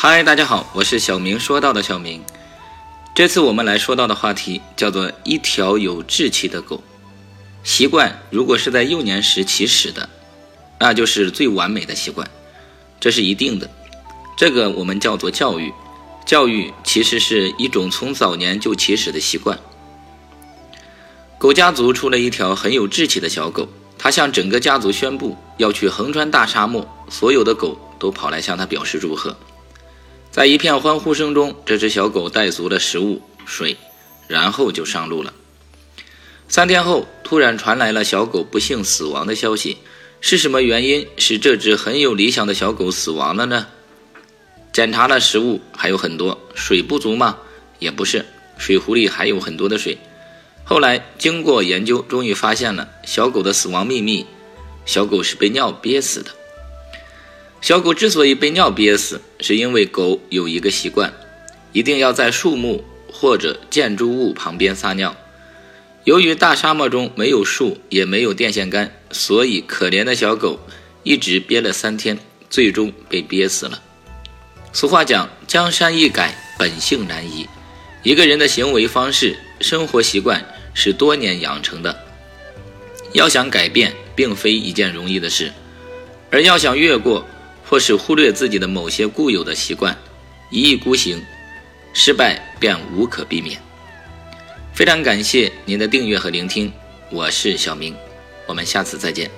嗨，大家好，我是小明说到的小明。这次我们来说到的话题叫做一条有志气的狗。习惯如果是在幼年时起始的，那就是最完美的习惯，这是一定的。这个我们叫做教育。教育其实是一种从早年就起始的习惯。狗家族出了一条很有志气的小狗，它向整个家族宣布要去横穿大沙漠，所有的狗都跑来向它表示祝贺。在一片欢呼声中，这只小狗带足了食物、水，然后就上路了。三天后，突然传来了小狗不幸死亡的消息。是什么原因使这只很有理想的小狗死亡了呢？检查了食物还有很多，水不足吗？也不是，水壶里还有很多的水。后来经过研究，终于发现了小狗的死亡秘密：小狗是被尿憋死的。小狗之所以被尿憋死，是因为狗有一个习惯，一定要在树木或者建筑物旁边撒尿。由于大沙漠中没有树，也没有电线杆，所以可怜的小狗一直憋了三天，最终被憋死了。俗话讲：“江山易改，本性难移。”一个人的行为方式、生活习惯是多年养成的，要想改变，并非一件容易的事，而要想越过。或是忽略自己的某些固有的习惯，一意孤行，失败便无可避免。非常感谢您的订阅和聆听，我是小明，我们下次再见。